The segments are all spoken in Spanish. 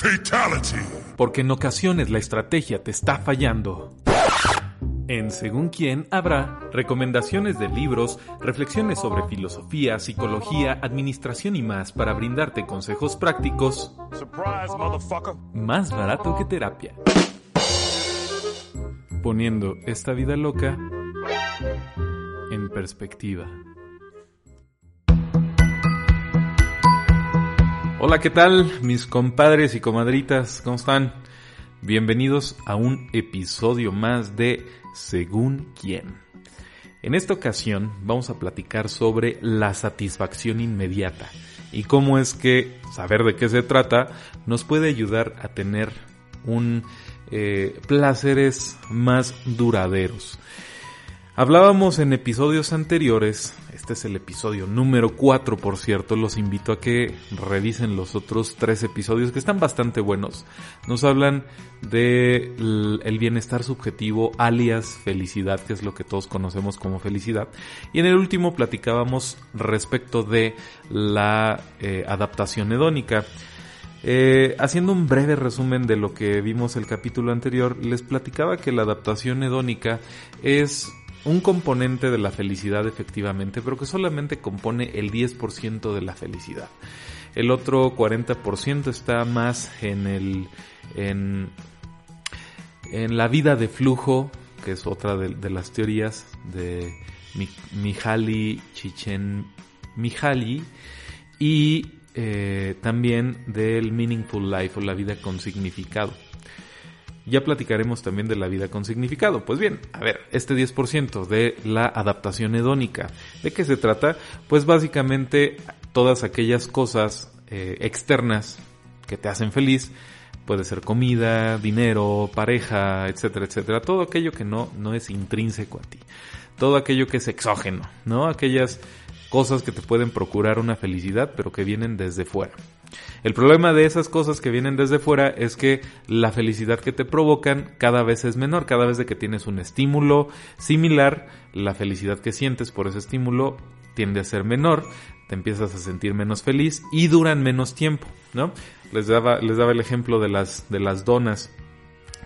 Fatality. Porque en ocasiones la estrategia te está fallando. En Según quién habrá recomendaciones de libros, reflexiones sobre filosofía, psicología, administración y más para brindarte consejos prácticos Surprise, más barato que terapia. Poniendo esta vida loca en perspectiva. Hola, ¿qué tal mis compadres y comadritas? ¿Cómo están? Bienvenidos a un episodio más de Según quién. En esta ocasión vamos a platicar sobre la satisfacción inmediata y cómo es que saber de qué se trata nos puede ayudar a tener un eh, placeres más duraderos. Hablábamos en episodios anteriores, este es el episodio número 4 por cierto, los invito a que revisen los otros tres episodios que están bastante buenos. Nos hablan de bienestar subjetivo alias felicidad, que es lo que todos conocemos como felicidad. Y en el último platicábamos respecto de la eh, adaptación hedónica. Eh, haciendo un breve resumen de lo que vimos el capítulo anterior, les platicaba que la adaptación hedónica es un componente de la felicidad efectivamente, pero que solamente compone el 10% de la felicidad. El otro 40% está más en el en, la vida de flujo, que es otra de, de las teorías de Mihaly Chichen Mihaly y eh, también del meaningful life o la vida con significado. Ya platicaremos también de la vida con significado. Pues bien, a ver, este 10% de la adaptación hedónica, ¿de qué se trata? Pues básicamente todas aquellas cosas eh, externas que te hacen feliz, puede ser comida, dinero, pareja, etcétera, etcétera, todo aquello que no, no es intrínseco a ti, todo aquello que es exógeno, ¿no? Aquellas cosas que te pueden procurar una felicidad, pero que vienen desde fuera. El problema de esas cosas que vienen desde fuera es que la felicidad que te provocan cada vez es menor, cada vez que tienes un estímulo similar, la felicidad que sientes por ese estímulo tiende a ser menor, te empiezas a sentir menos feliz y duran menos tiempo, ¿no? Les daba, les daba el ejemplo de las, de las donas,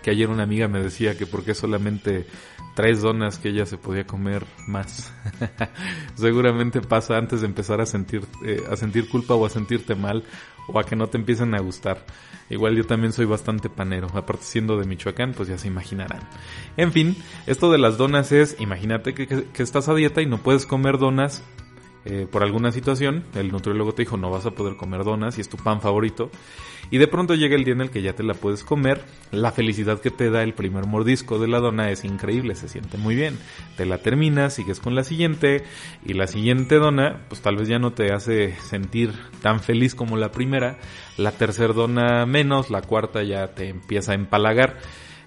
que ayer una amiga me decía que porque solamente tres donas que ella se podía comer más. Seguramente pasa antes de empezar a sentir, eh, a sentir culpa o a sentirte mal o a que no te empiecen a gustar. Igual yo también soy bastante panero, aparte siendo de Michoacán, pues ya se imaginarán. En fin, esto de las donas es, imagínate que, que, que estás a dieta y no puedes comer donas eh, por alguna situación, el nutriólogo te dijo no vas a poder comer donas y es tu pan favorito. Y de pronto llega el día en el que ya te la puedes comer. La felicidad que te da el primer mordisco de la dona es increíble, se siente muy bien. Te la terminas, sigues con la siguiente y la siguiente dona pues tal vez ya no te hace sentir tan feliz como la primera. La tercera dona menos, la cuarta ya te empieza a empalagar.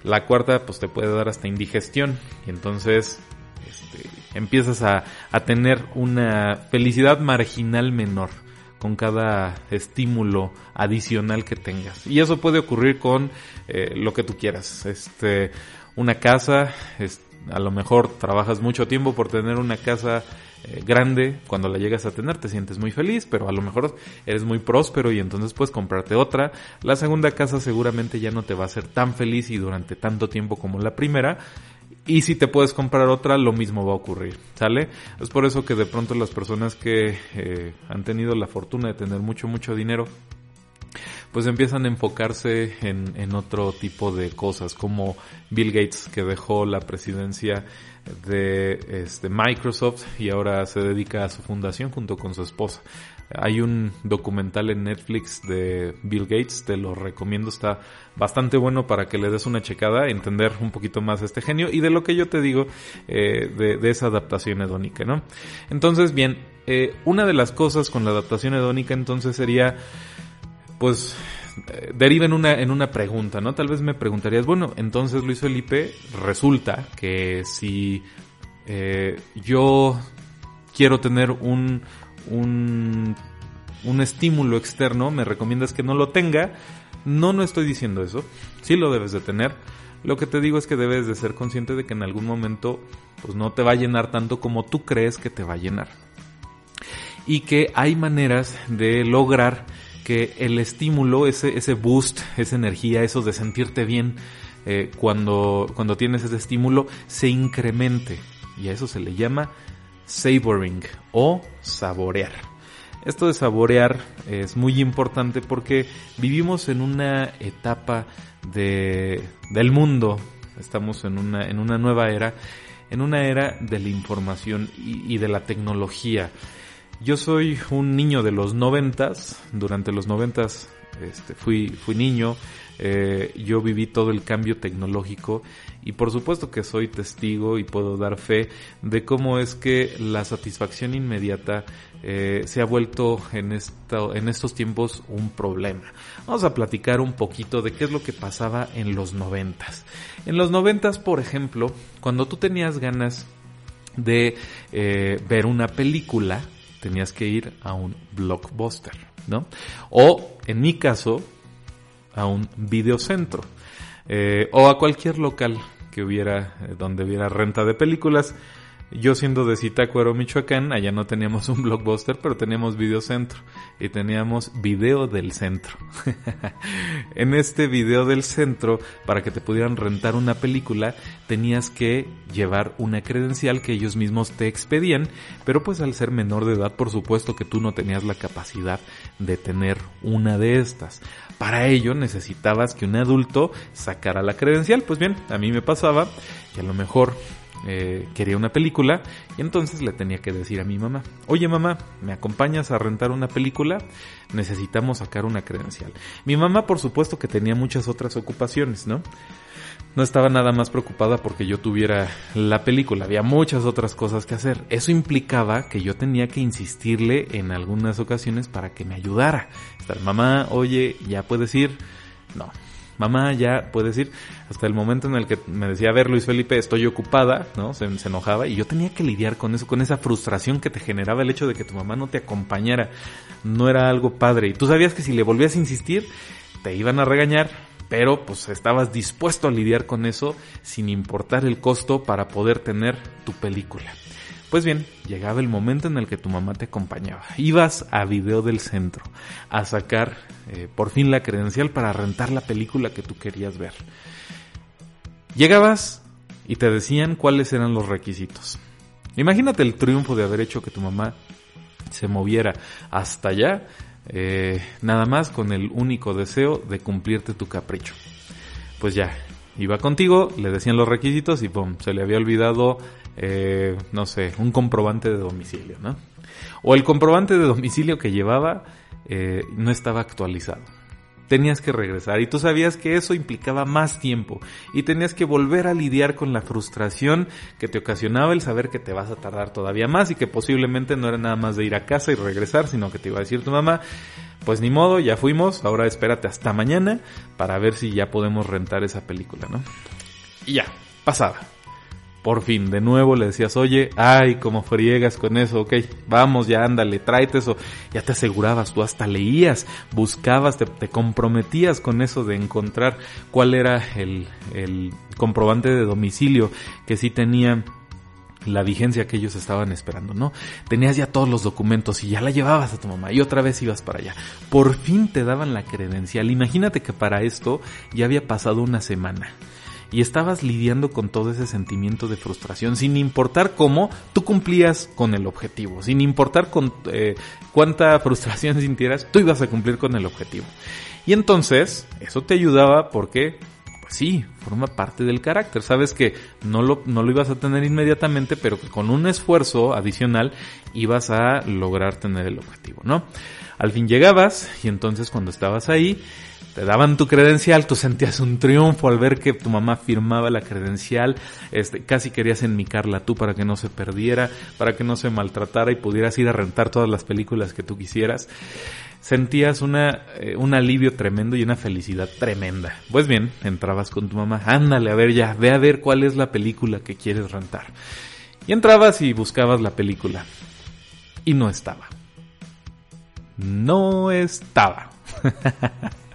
La cuarta pues te puede dar hasta indigestión y entonces este, empiezas a, tener una felicidad marginal menor con cada estímulo adicional que tengas. Y eso puede ocurrir con eh, lo que tú quieras. Este, una casa, es, a lo mejor trabajas mucho tiempo por tener una casa eh, grande, cuando la llegas a tener te sientes muy feliz, pero a lo mejor eres muy próspero y entonces puedes comprarte otra. La segunda casa seguramente ya no te va a hacer tan feliz y durante tanto tiempo como la primera. Y si te puedes comprar otra, lo mismo va a ocurrir, ¿sale? Es por eso que de pronto las personas que eh, han tenido la fortuna de tener mucho, mucho dinero, pues empiezan a enfocarse en, en, otro tipo de cosas, como Bill Gates, que dejó la presidencia de este, Microsoft y ahora se dedica a su fundación junto con su esposa. Hay un documental en Netflix de Bill Gates, te lo recomiendo, está bastante bueno para que le des una checada, entender un poquito más este genio y de lo que yo te digo eh, de, esa adaptación hedónica, ¿no? Entonces, bien, eh, una de las cosas con la adaptación hedónica entonces sería, pues, eh, deriva en una, en una pregunta, ¿no? Tal vez me preguntarías, bueno, entonces Luis Felipe, resulta que si eh, yo quiero tener un, un, un estímulo externo, me recomiendas que no lo tenga. No, no estoy diciendo eso. Sí lo debes de tener. Lo que te digo es que debes de ser consciente de que en algún momento pues no te va a llenar tanto como tú crees que te va a llenar. Y que hay maneras de lograr que el estímulo, ese, ese boost, esa energía, eso de sentirte bien eh, cuando, cuando tienes ese estímulo, se incremente. Y a eso se le llama savoring o saborear. Esto de saborear es muy importante porque vivimos en una etapa de, del mundo, estamos en una, en una nueva era, en una era de la información y, de la tecnología. Yo soy un niño de los noventas, durante los noventas este, fui, fui niño, eh, yo viví todo el cambio tecnológico y por supuesto que soy testigo y puedo dar fe de cómo es que la satisfacción inmediata eh, se ha vuelto en, esto, en estos tiempos un problema. Vamos a platicar un poquito de qué es lo que pasaba en los noventas. En los noventas, por ejemplo, cuando tú tenías ganas de eh, ver una película, tenías que ir a un blockbuster, ¿no? O, en mi caso, a un videocentro. Eh, o a cualquier local que hubiera, eh, donde hubiera renta de películas. Yo siendo de Zitácuaro, Michoacán, allá no teníamos un blockbuster, pero teníamos videocentro y teníamos video del centro. en este video del centro, para que te pudieran rentar una película, tenías que llevar una credencial que ellos mismos te expedían, pero pues al ser menor de edad, por supuesto que tú no tenías la capacidad de tener una de estas. Para ello necesitabas que un adulto sacara la credencial. Pues bien, a mí me pasaba que a lo mejor eh, quería una película y entonces le tenía que decir a mi mamá, oye mamá, ¿me acompañas a rentar una película? Necesitamos sacar una credencial. Mi mamá por supuesto que tenía muchas otras ocupaciones, ¿no? No estaba nada más preocupada porque yo tuviera la película, había muchas otras cosas que hacer. Eso implicaba que yo tenía que insistirle en algunas ocasiones para que me ayudara. Estar, mamá, oye, ya puedes ir. No, mamá, ya puedes ir. Hasta el momento en el que me decía, a ver Luis Felipe, estoy ocupada, ¿no? Se, se, enojaba y yo tenía que lidiar con eso, con esa frustración que te generaba el hecho de que tu mamá no te acompañara. No era algo padre. Y tú sabías que si le volvías a insistir, te iban a regañar, pero pues estabas dispuesto a lidiar con eso sin importar el costo para poder tener tu película. Pues bien, llegaba el momento en el que tu mamá te acompañaba. Ibas a Video del Centro a sacar eh, por fin la credencial para rentar la película que tú querías ver. Llegabas y te decían cuáles eran los requisitos. Imagínate el triunfo de haber hecho que tu mamá se moviera hasta allá, eh, nada más con el único deseo de cumplirte tu capricho. Pues ya, iba contigo, le decían los requisitos y pum, se le había olvidado eh, no sé, un comprobante de domicilio, ¿no? O el comprobante de domicilio que llevaba eh, no estaba actualizado. Tenías que regresar. Y tú sabías que eso implicaba más tiempo. Y tenías que volver a lidiar con la frustración que te ocasionaba el saber que te vas a tardar todavía más y que posiblemente no era nada más de ir a casa y regresar, sino que te iba a decir tu mamá, pues ni modo, ya fuimos, ahora espérate hasta mañana para ver si ya podemos rentar esa película, ¿no? Y ya, pasaba por fin, de nuevo le decías, oye, ay, como friegas con eso, ok, vamos, ya ándale, tráete eso. Ya te asegurabas, tú hasta leías, buscabas, te, comprometías con eso de encontrar cuál era el, el comprobante de domicilio que sí tenía la vigencia que ellos estaban esperando, ¿no? Tenías ya todos los documentos y ya la llevabas a tu mamá y otra vez ibas para allá. Por fin te daban la credencial. Imagínate que para esto ya había pasado una semana y estabas lidiando con todo ese sentimiento de frustración, sin importar cómo tú cumplías con el objetivo, sin importar eh, cuánta frustración sintieras, tú ibas a cumplir con el objetivo. Y entonces, eso te ayudaba porque, pues sí, forma parte del carácter. Sabes que no lo, no lo ibas a tener inmediatamente, pero que con un esfuerzo adicional ibas a lograr tener el objetivo, ¿no? Al fin llegabas y entonces cuando estabas ahí, te daban tu credencial, tú sentías un triunfo al ver que tu mamá firmaba la credencial, este, casi querías enmicarla tú para que no se perdiera, para que no se maltratara y pudieras ir a rentar todas las películas que tú quisieras. Sentías eh, un alivio tremendo y una felicidad tremenda. Pues bien, entrabas con tu mamá, ándale, a ver ya, ve a ver cuál es la película que quieres rentar. Y entrabas y buscabas la película. Y no estaba. No estaba.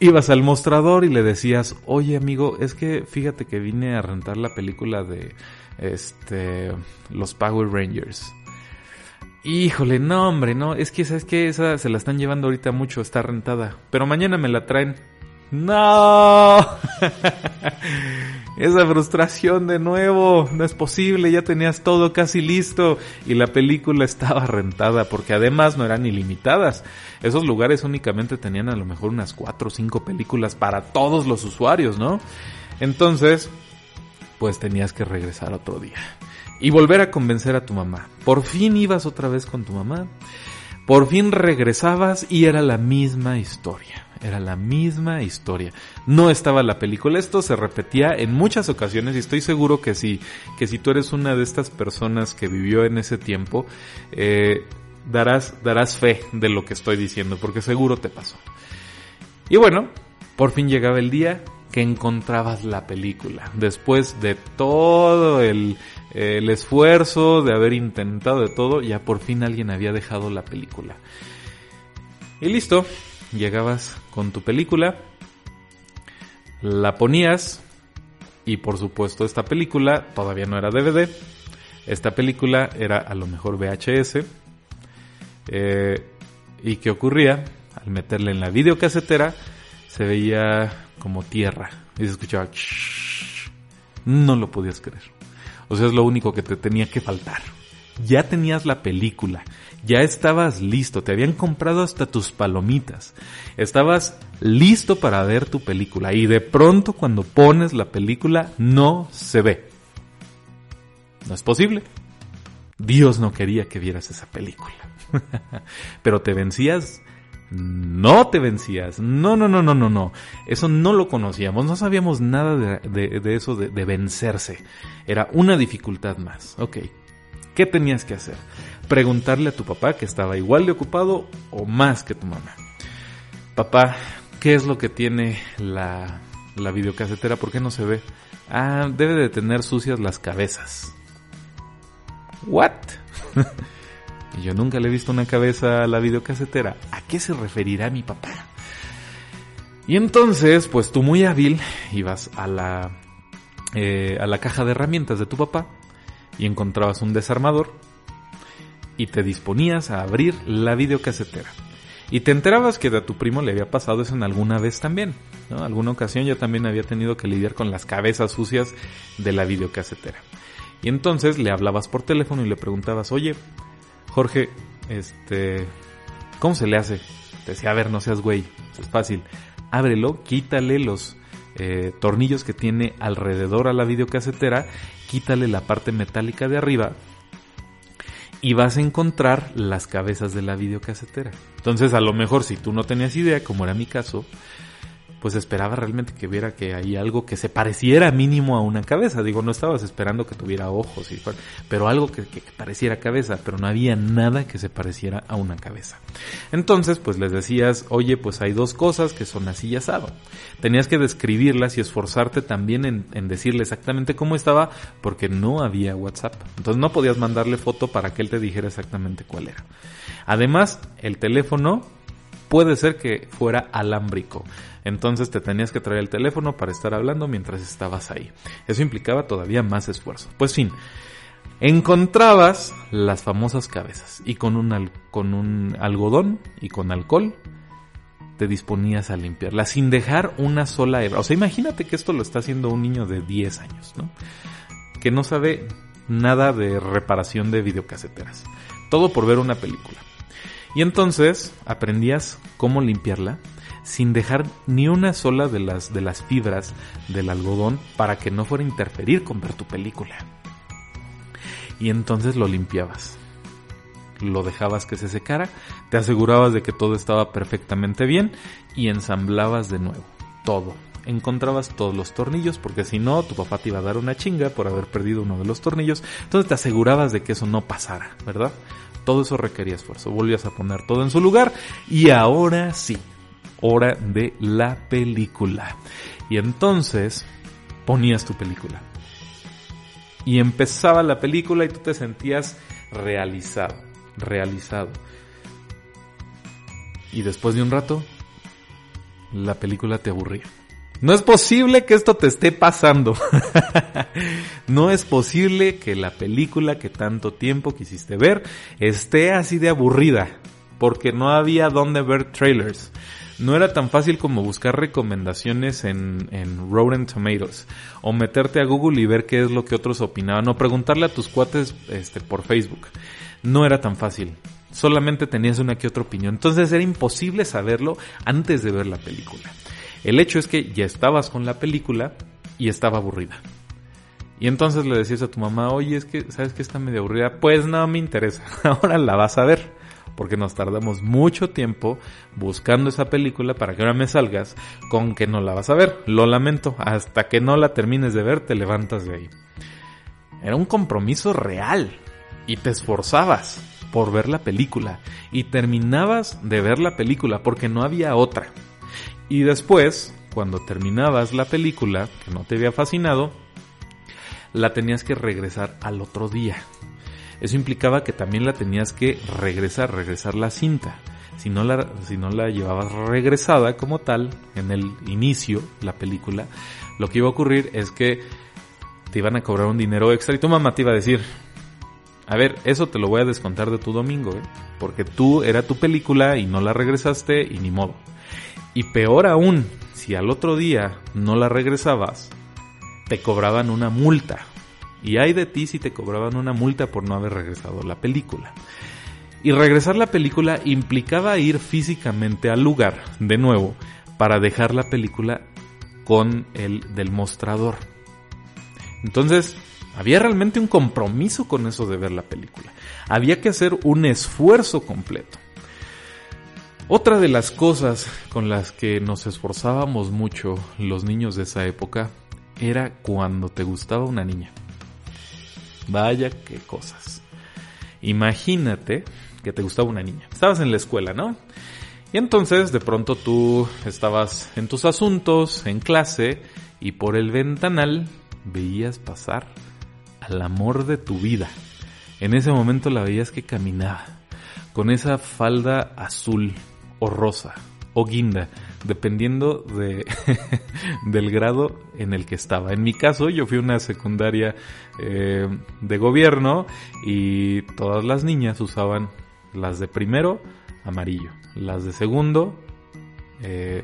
Ibas al mostrador y le decías, oye amigo, es que fíjate que vine a rentar la película de este los Power Rangers. Híjole, no, hombre, no. Es que, ¿sabes qué? Esa se la están llevando ahorita mucho, está rentada. Pero mañana me la traen. ¡No! Esa frustración de nuevo. No es posible, ya tenías todo casi listo. Y la película estaba rentada, porque además no eran ilimitadas. Esos lugares únicamente tenían a lo mejor unas cuatro o cinco películas para todos los usuarios, ¿no? Entonces, pues tenías que regresar otro día y volver a convencer a tu mamá. Por fin ibas otra vez con tu mamá, por fin regresabas y era la misma historia. Era la misma historia. No estaba la película. Esto se repetía en muchas ocasiones y estoy seguro que si, que si tú eres una de estas personas que vivió en ese tiempo, eh, darás, darás fe de lo que estoy diciendo, porque seguro te pasó. Y bueno, por fin llegaba el día que encontrabas la película. Después de todo el, el esfuerzo de haber intentado de todo, ya por fin alguien había dejado la película. Y listo, llegabas con tu película, la ponías y por supuesto esta película todavía no era DVD, esta película era a lo mejor VHS. Eh, ¿Y qué ocurría? Al meterla en la videocasetera se veía como tierra y se escuchaba... No lo podías creer. O sea, es lo único que te tenía que faltar. Ya tenías la película, ya estabas listo, te habían comprado hasta tus palomitas, estabas listo para ver tu película y de pronto cuando pones la película no se ve. No es posible. Dios no quería que vieras esa película. Pero te vencías no te vencías. No, no, no, no, no, no. Eso no lo conocíamos. No sabíamos nada de, eso de, de, vencerse. Era una dificultad más. Ok. ¿Qué tenías que hacer? Preguntarle a tu papá que estaba igual de ocupado o más que tu mamá. Papá, ¿qué es lo que tiene la, la videocasetera? ¿Por qué no se ve? Ah, debe de tener sucias las cabezas. ¿What? yo nunca le he visto una cabeza a la videocasetera. ¿A qué se referirá mi papá? Y entonces, pues tú muy hábil ibas a la, eh, a la caja de herramientas de tu papá y encontrabas un desarmador y te disponías a abrir la videocasetera. Y te enterabas que a tu primo le había pasado eso en alguna vez también. ¿no? Alguna ocasión yo también había tenido que lidiar con las cabezas sucias de la videocasetera. Y entonces le hablabas por teléfono y le preguntabas, oye, Jorge, este, ¿cómo se le hace? Te decía, a ver, no seas güey, es fácil. Ábrelo, quítale los eh, tornillos que tiene alrededor a la videocasetera, quítale la parte metálica de arriba y vas a encontrar las cabezas de la videocasetera. Entonces, a lo mejor si tú no tenías idea, como era mi caso, pues esperaba realmente que viera que hay algo que se pareciera mínimo a una cabeza. Digo, no estabas esperando que tuviera ojos, y, pero algo que, pareciera cabeza, pero no había nada que se pareciera a una cabeza. Entonces, pues les decías, oye, pues hay dos cosas que son así y asado. Tenías que describirlas y esforzarte también en decirle exactamente cómo estaba, porque no había WhatsApp. Entonces no podías mandarle foto para que él te dijera exactamente cuál era. Además, el teléfono puede ser que fuera alámbrico. Entonces te tenías que traer el teléfono para estar hablando mientras estabas ahí. Eso implicaba todavía más esfuerzo. Pues fin, encontrabas las famosas cabezas y con un, con un algodón y con alcohol te disponías a limpiarlas sin dejar una sola hebra. O sea, imagínate que esto lo está haciendo un niño de 10 años, ¿no? Que no sabe nada de reparación de videocaseteras. Todo por ver una película. Y entonces aprendías cómo limpiarla sin dejar ni una sola de las, de las fibras del algodón para que no fuera a interferir con ver tu película. Y entonces lo limpiabas. Lo dejabas que se secara, te asegurabas de que todo estaba perfectamente bien y ensamblabas de nuevo todo. Encontrabas todos los tornillos porque si no tu papá te iba a dar una chinga por haber perdido uno de los tornillos. Entonces te asegurabas de que eso no pasara, ¿verdad? Todo eso requería esfuerzo. Volvías a poner todo en su lugar y ahora sí, hora de la película. Y entonces ponías tu película. Y empezaba la película y tú te sentías realizado, realizado. Y después de un rato, la película te aburría. No es posible que esto te esté pasando. no es posible que la película que tanto tiempo quisiste ver esté así de aburrida, porque no había dónde ver trailers. No era tan fácil como buscar recomendaciones en, en Rotten Tomatoes o meterte a Google y ver qué es lo que otros opinaban o preguntarle a tus cuates este, por Facebook. No era tan fácil. Solamente tenías una que otra opinión. Entonces era imposible saberlo antes de ver la película. El hecho es que ya estabas con la película y estaba aburrida. Y entonces le decías a tu mamá, oye, es que, ¿sabes que está medio aburrida? Pues no me interesa, ahora la vas a ver. Porque nos tardamos mucho tiempo buscando esa película para que ahora me salgas con que no la vas a ver. Lo lamento, hasta que no la termines de ver te levantas de ahí. Era un compromiso real y te esforzabas por ver la película y terminabas de ver la película porque no había otra. Y después, cuando terminabas la película, que no te había fascinado, la tenías que regresar al otro día. Eso implicaba que también la tenías que regresar, regresar la cinta. Si no la, si no la llevabas regresada como tal, en el inicio, la película, lo que iba a ocurrir es que te iban a cobrar un dinero extra y tu mamá te iba a decir, a ver, eso te lo voy a descontar de tu domingo, ¿eh? porque tú era tu película y no la regresaste y ni modo. Y peor aún, si al otro día no la regresabas, te cobraban una multa. Y hay de ti si te cobraban una multa por no haber regresado la película. Y regresar la película implicaba ir físicamente al lugar, de nuevo, para dejar la película con el del mostrador. Entonces, había realmente un compromiso con eso de ver la película. Había que hacer un esfuerzo completo. Otra de las cosas con las que nos esforzábamos mucho los niños de esa época era cuando te gustaba una niña. Vaya qué cosas. Imagínate que te gustaba una niña. Estabas en la escuela, ¿no? Y entonces de pronto tú estabas en tus asuntos, en clase, y por el ventanal veías pasar al amor de tu vida. En ese momento la veías que caminaba, con esa falda azul o rosa o guinda, dependiendo de, del grado en el que estaba. En mi caso, yo fui una secundaria eh, de gobierno y todas las niñas usaban las de primero amarillo, las de segundo eh,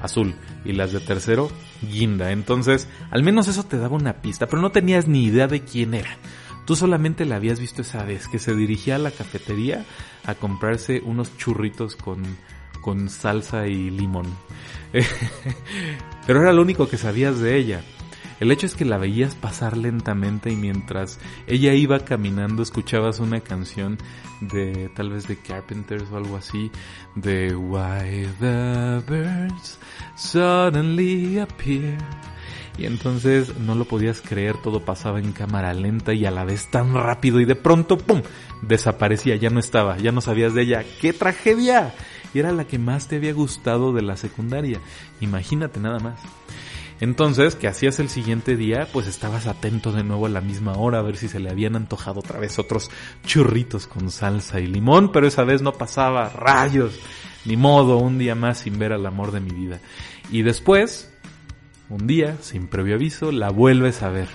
azul y las de tercero guinda. Entonces, al menos eso te daba una pista, pero no tenías ni idea de quién era. Tú solamente la habías visto esa vez, que se dirigía a la cafetería a comprarse unos churritos con, con salsa y limón. Pero era lo único que sabías de ella. El hecho es que la veías pasar lentamente y mientras ella iba caminando escuchabas una canción de tal vez de Carpenters o algo así de Why the Birds Suddenly Appear. Y entonces no lo podías creer, todo pasaba en cámara lenta y a la vez tan rápido y de pronto, ¡pum!, desaparecía, ya no estaba, ya no sabías de ella. ¡Qué tragedia! Y era la que más te había gustado de la secundaria. Imagínate nada más. Entonces, ¿qué hacías el siguiente día? Pues estabas atento de nuevo a la misma hora a ver si se le habían antojado otra vez otros churritos con salsa y limón, pero esa vez no pasaba rayos, ni modo, un día más sin ver al amor de mi vida. Y después, un día, sin previo aviso, la vuelves a ver.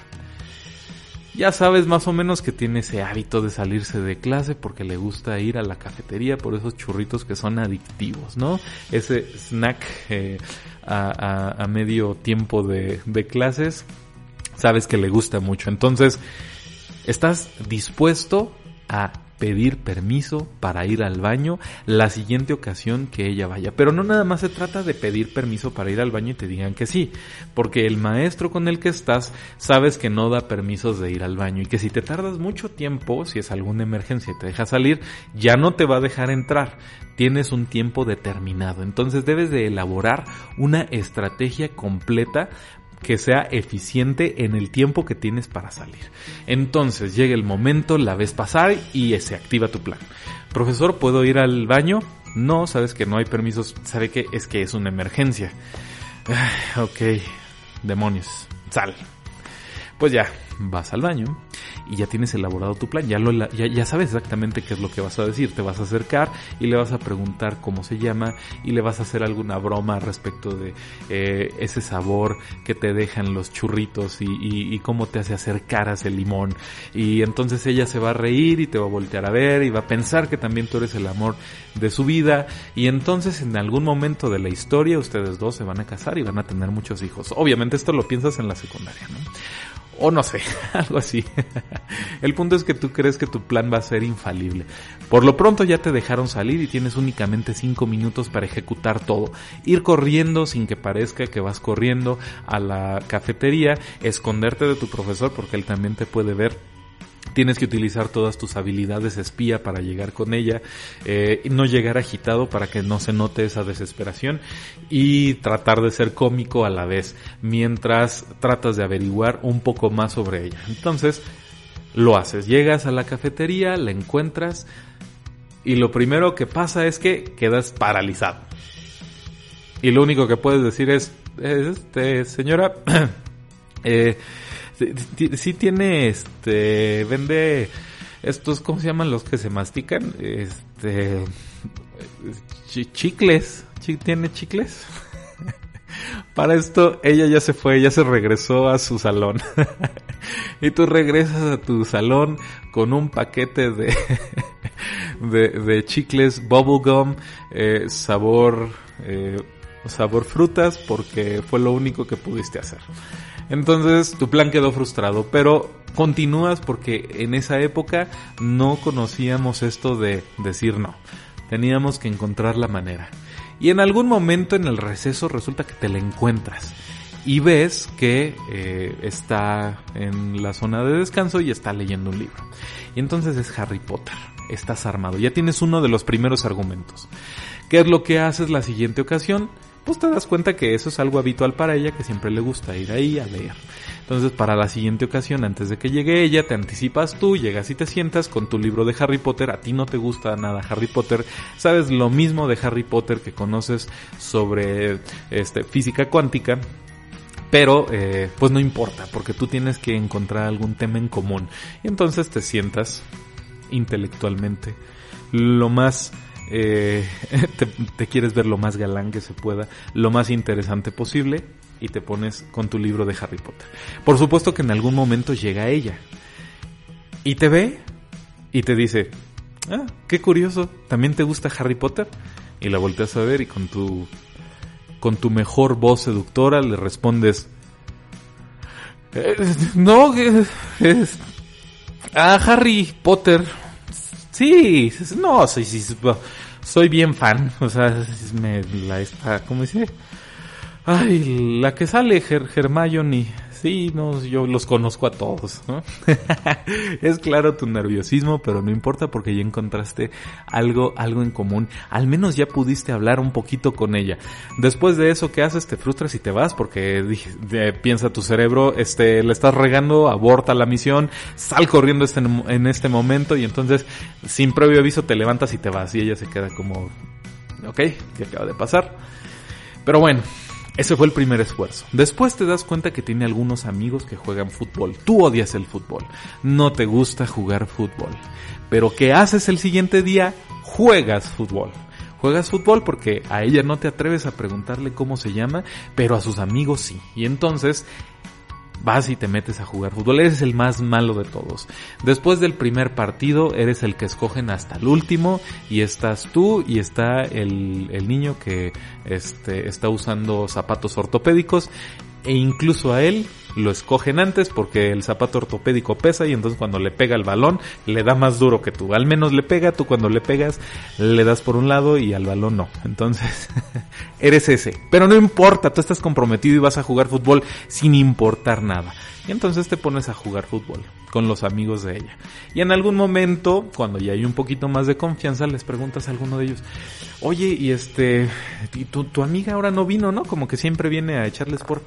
Ya sabes más o menos que tiene ese hábito de salirse de clase porque le gusta ir a la cafetería por esos churritos que son adictivos, ¿no? Ese snack eh, a, medio tiempo de clases, sabes que le gusta mucho. Entonces, estás dispuesto a pedir permiso para ir al baño la siguiente ocasión que ella vaya. Pero no nada más se trata de pedir permiso para ir al baño y te digan que sí, porque el maestro con el que estás sabes que no da permisos de ir al baño y que si te tardas mucho tiempo, si es alguna emergencia y te deja salir, ya no te va a dejar entrar. Tienes un tiempo determinado. Entonces debes de elaborar una estrategia completa que sea eficiente en el tiempo que tienes para salir. Entonces llega el momento, la ves pasar y se activa tu plan. Profesor, ¿puedo ir al baño? No, sabes que no hay permisos, sabe que es que es una emergencia. ok, demonios, sal. Pues ya, vas al baño y ya tienes elaborado tu plan, ya, lo, ya, sabes exactamente qué es lo que vas a decir, te vas a acercar y le vas a preguntar cómo se llama y le vas a hacer alguna broma respecto de eh, ese sabor que te dejan los churritos y, cómo te hace hacer caras el limón y entonces ella se va a reír y te va a voltear a ver y va a pensar que también tú eres el amor de su vida y entonces en algún momento de la historia ustedes dos se van a casar y van a tener muchos hijos. Obviamente esto lo piensas en la secundaria, ¿no? O no sé, algo así. El punto es que tú crees que tu plan va a ser infalible. Por lo pronto ya te dejaron salir y tienes únicamente 5 minutos para ejecutar todo. Ir corriendo sin que parezca que vas corriendo a la cafetería, esconderte de tu profesor porque él también te puede ver tienes que utilizar todas tus habilidades espía para llegar con ella, eh, no llegar agitado para que no se note esa desesperación y tratar de ser cómico a la vez mientras tratas de averiguar un poco más sobre ella. Entonces, lo haces, llegas a la cafetería, la encuentras y lo primero que pasa es que quedas paralizado. Y lo único que puedes decir es, este, señora, eh, sí, tiene, este, vende estos, ¿cómo se llaman los que se mastican? Este, chicles, tiene chicles. Para esto, ella ya se fue, ya se regresó a su salón. y tú regresas a tu salón con un paquete de, de, de chicles bubblegum, eh, sabor, eh, sabor frutas, porque fue lo único que pudiste hacer. Entonces tu plan quedó frustrado, pero continúas porque en esa época no conocíamos esto de decir no. Teníamos que encontrar la manera. Y en algún momento en el receso resulta que te la encuentras y ves que eh, está en la zona de descanso y está leyendo un libro. Y entonces es Harry Potter. Estás armado. Ya tienes uno de los primeros argumentos. ¿Qué es lo que haces la siguiente ocasión? Pues te das cuenta que eso es algo habitual para ella, que siempre le gusta ir ahí a leer. Entonces, para la siguiente ocasión, antes de que llegue ella, te anticipas tú, llegas y te sientas con tu libro de Harry Potter. A ti no te gusta nada Harry Potter. Sabes lo mismo de Harry Potter que conoces sobre este, física cuántica. Pero, eh, pues no importa, porque tú tienes que encontrar algún tema en común. Y entonces te sientas intelectualmente lo más eh, te, quieres ver lo más galán que se pueda, lo más interesante posible y te pones con tu libro de Harry Potter. Por supuesto que en algún momento llega ella y te ve y te dice, ah, qué curioso, ¿también te gusta Harry Potter? Y la volteas a ver y con tu, con tu mejor voz seductora le respondes, eh, no, es, a Harry Potter Sí, no, soy, soy bien fan. O sea, me la está, ¿cómo dice? Ay, la que sale Her. Sí, no, yo los conozco a todos, es claro tu nerviosismo, pero no importa porque ya encontraste algo, algo en común. Al menos ya pudiste hablar un poquito con ella. Después de eso, ¿qué haces? Te frustras y te vas porque piensa tu cerebro, este, le estás regando, aborta la misión, sal corriendo este, en este momento y entonces, sin previo aviso, te levantas y te vas y ella se queda como, ok, ¿qué acaba de pasar? Pero bueno, ese fue el primer esfuerzo. Después te das cuenta que tiene algunos amigos que juegan fútbol. Tú odias el fútbol. No te gusta jugar fútbol. Pero ¿qué haces el siguiente día? Juegas fútbol. Juegas fútbol porque a ella no te atreves a preguntarle cómo se llama, pero a sus amigos sí. Y entonces vas y te metes a jugar fútbol. Eres el más malo de todos. Después del primer partido, eres el que escogen hasta el último y estás tú y está el, el niño que este, está usando zapatos ortopédicos e incluso a él lo escogen antes porque el zapato ortopédico pesa y entonces cuando le pega el balón le da más duro que tú. Al menos le pega, tú cuando le pegas le das por un lado y al balón no. Entonces eres ese. Pero no importa, tú estás comprometido y vas a jugar fútbol sin importar nada. Y entonces te pones a jugar fútbol con los amigos de ella. Y en algún momento, cuando ya hay un poquito más de confianza, les preguntas a alguno de ellos, oye, y este, tu, tu amiga ahora no vino, ¿no? Como que siempre viene a echarles por...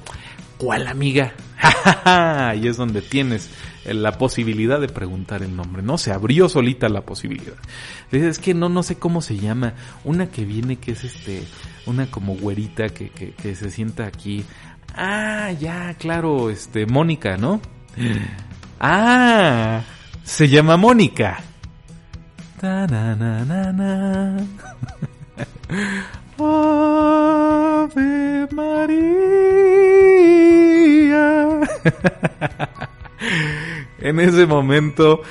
¿Cuál amiga? y es donde tienes la posibilidad de preguntar el nombre, ¿no? Se abrió solita la posibilidad. Es que no, no sé cómo se llama. Una que viene que es este, una como güerita que, que, que se sienta aquí. Ah, ya, claro, este, Mónica, ¿no? Ah, se llama Mónica. Ta-na-na-na-na. Ave María. en ese momento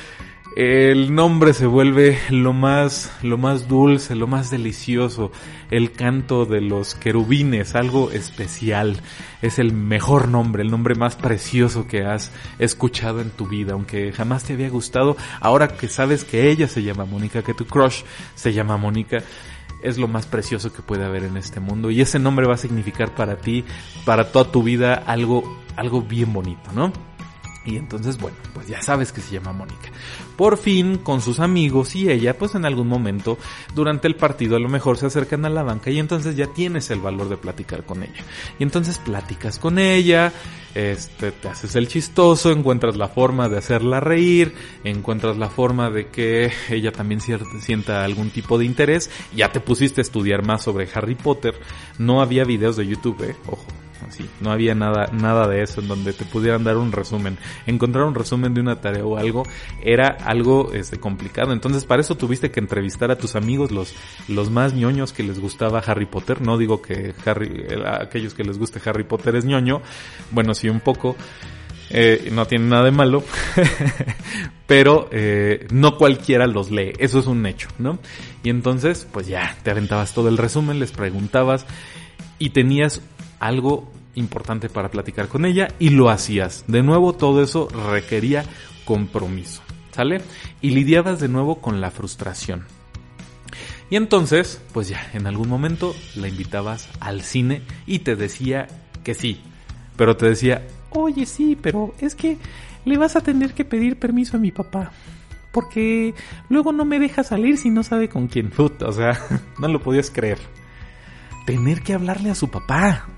el nombre se vuelve lo más, lo más dulce, lo más delicioso. El canto de los querubines, algo especial. Es el mejor nombre, el nombre más precioso que has escuchado en tu vida, aunque jamás te había gustado. Ahora que sabes que ella se llama Mónica, que tu crush se llama Mónica, es lo más precioso que puede haber en este mundo. Y ese nombre va a significar para ti, para toda tu vida, algo, algo bien bonito, ¿no? Y entonces, bueno, pues ya sabes que se llama Mónica. Por fin, con sus amigos y ella, pues en algún momento durante el partido a lo mejor se acercan a la banca y entonces ya tienes el valor de platicar con ella. Y entonces platicas con ella, este, te haces el chistoso, encuentras la forma de hacerla reír, encuentras la forma de que ella también sienta algún tipo de interés. Ya te pusiste a estudiar más sobre Harry Potter. No había videos de YouTube, eh, ojo No había nada, nada de eso en donde te pudieran dar un resumen. Encontrar un resumen de una tarea o algo era algo este, complicado. Entonces para eso tuviste que entrevistar a tus amigos, los, los más ñoños que les gustaba Harry Potter. No digo que Harry, aquellos que les guste Harry Potter es ñoño. Bueno, sí un poco. Eh, no tiene nada de malo, pero eh, no cualquiera los lee, eso es un hecho, ¿no? Y entonces, pues ya, te aventabas todo el resumen, les preguntabas y tenías algo importante para platicar con ella y lo hacías. De nuevo, todo eso requería compromiso, ¿sale? Y lidiabas de nuevo con la frustración. Y entonces, pues ya, en algún momento la invitabas al cine y te decía que sí, pero te decía, oye sí, pero es que le vas a tener que pedir permiso a mi papá. Porque luego no me deja salir si no sabe con quién. o sea, no lo podías creer. Tener que hablarle a su papá.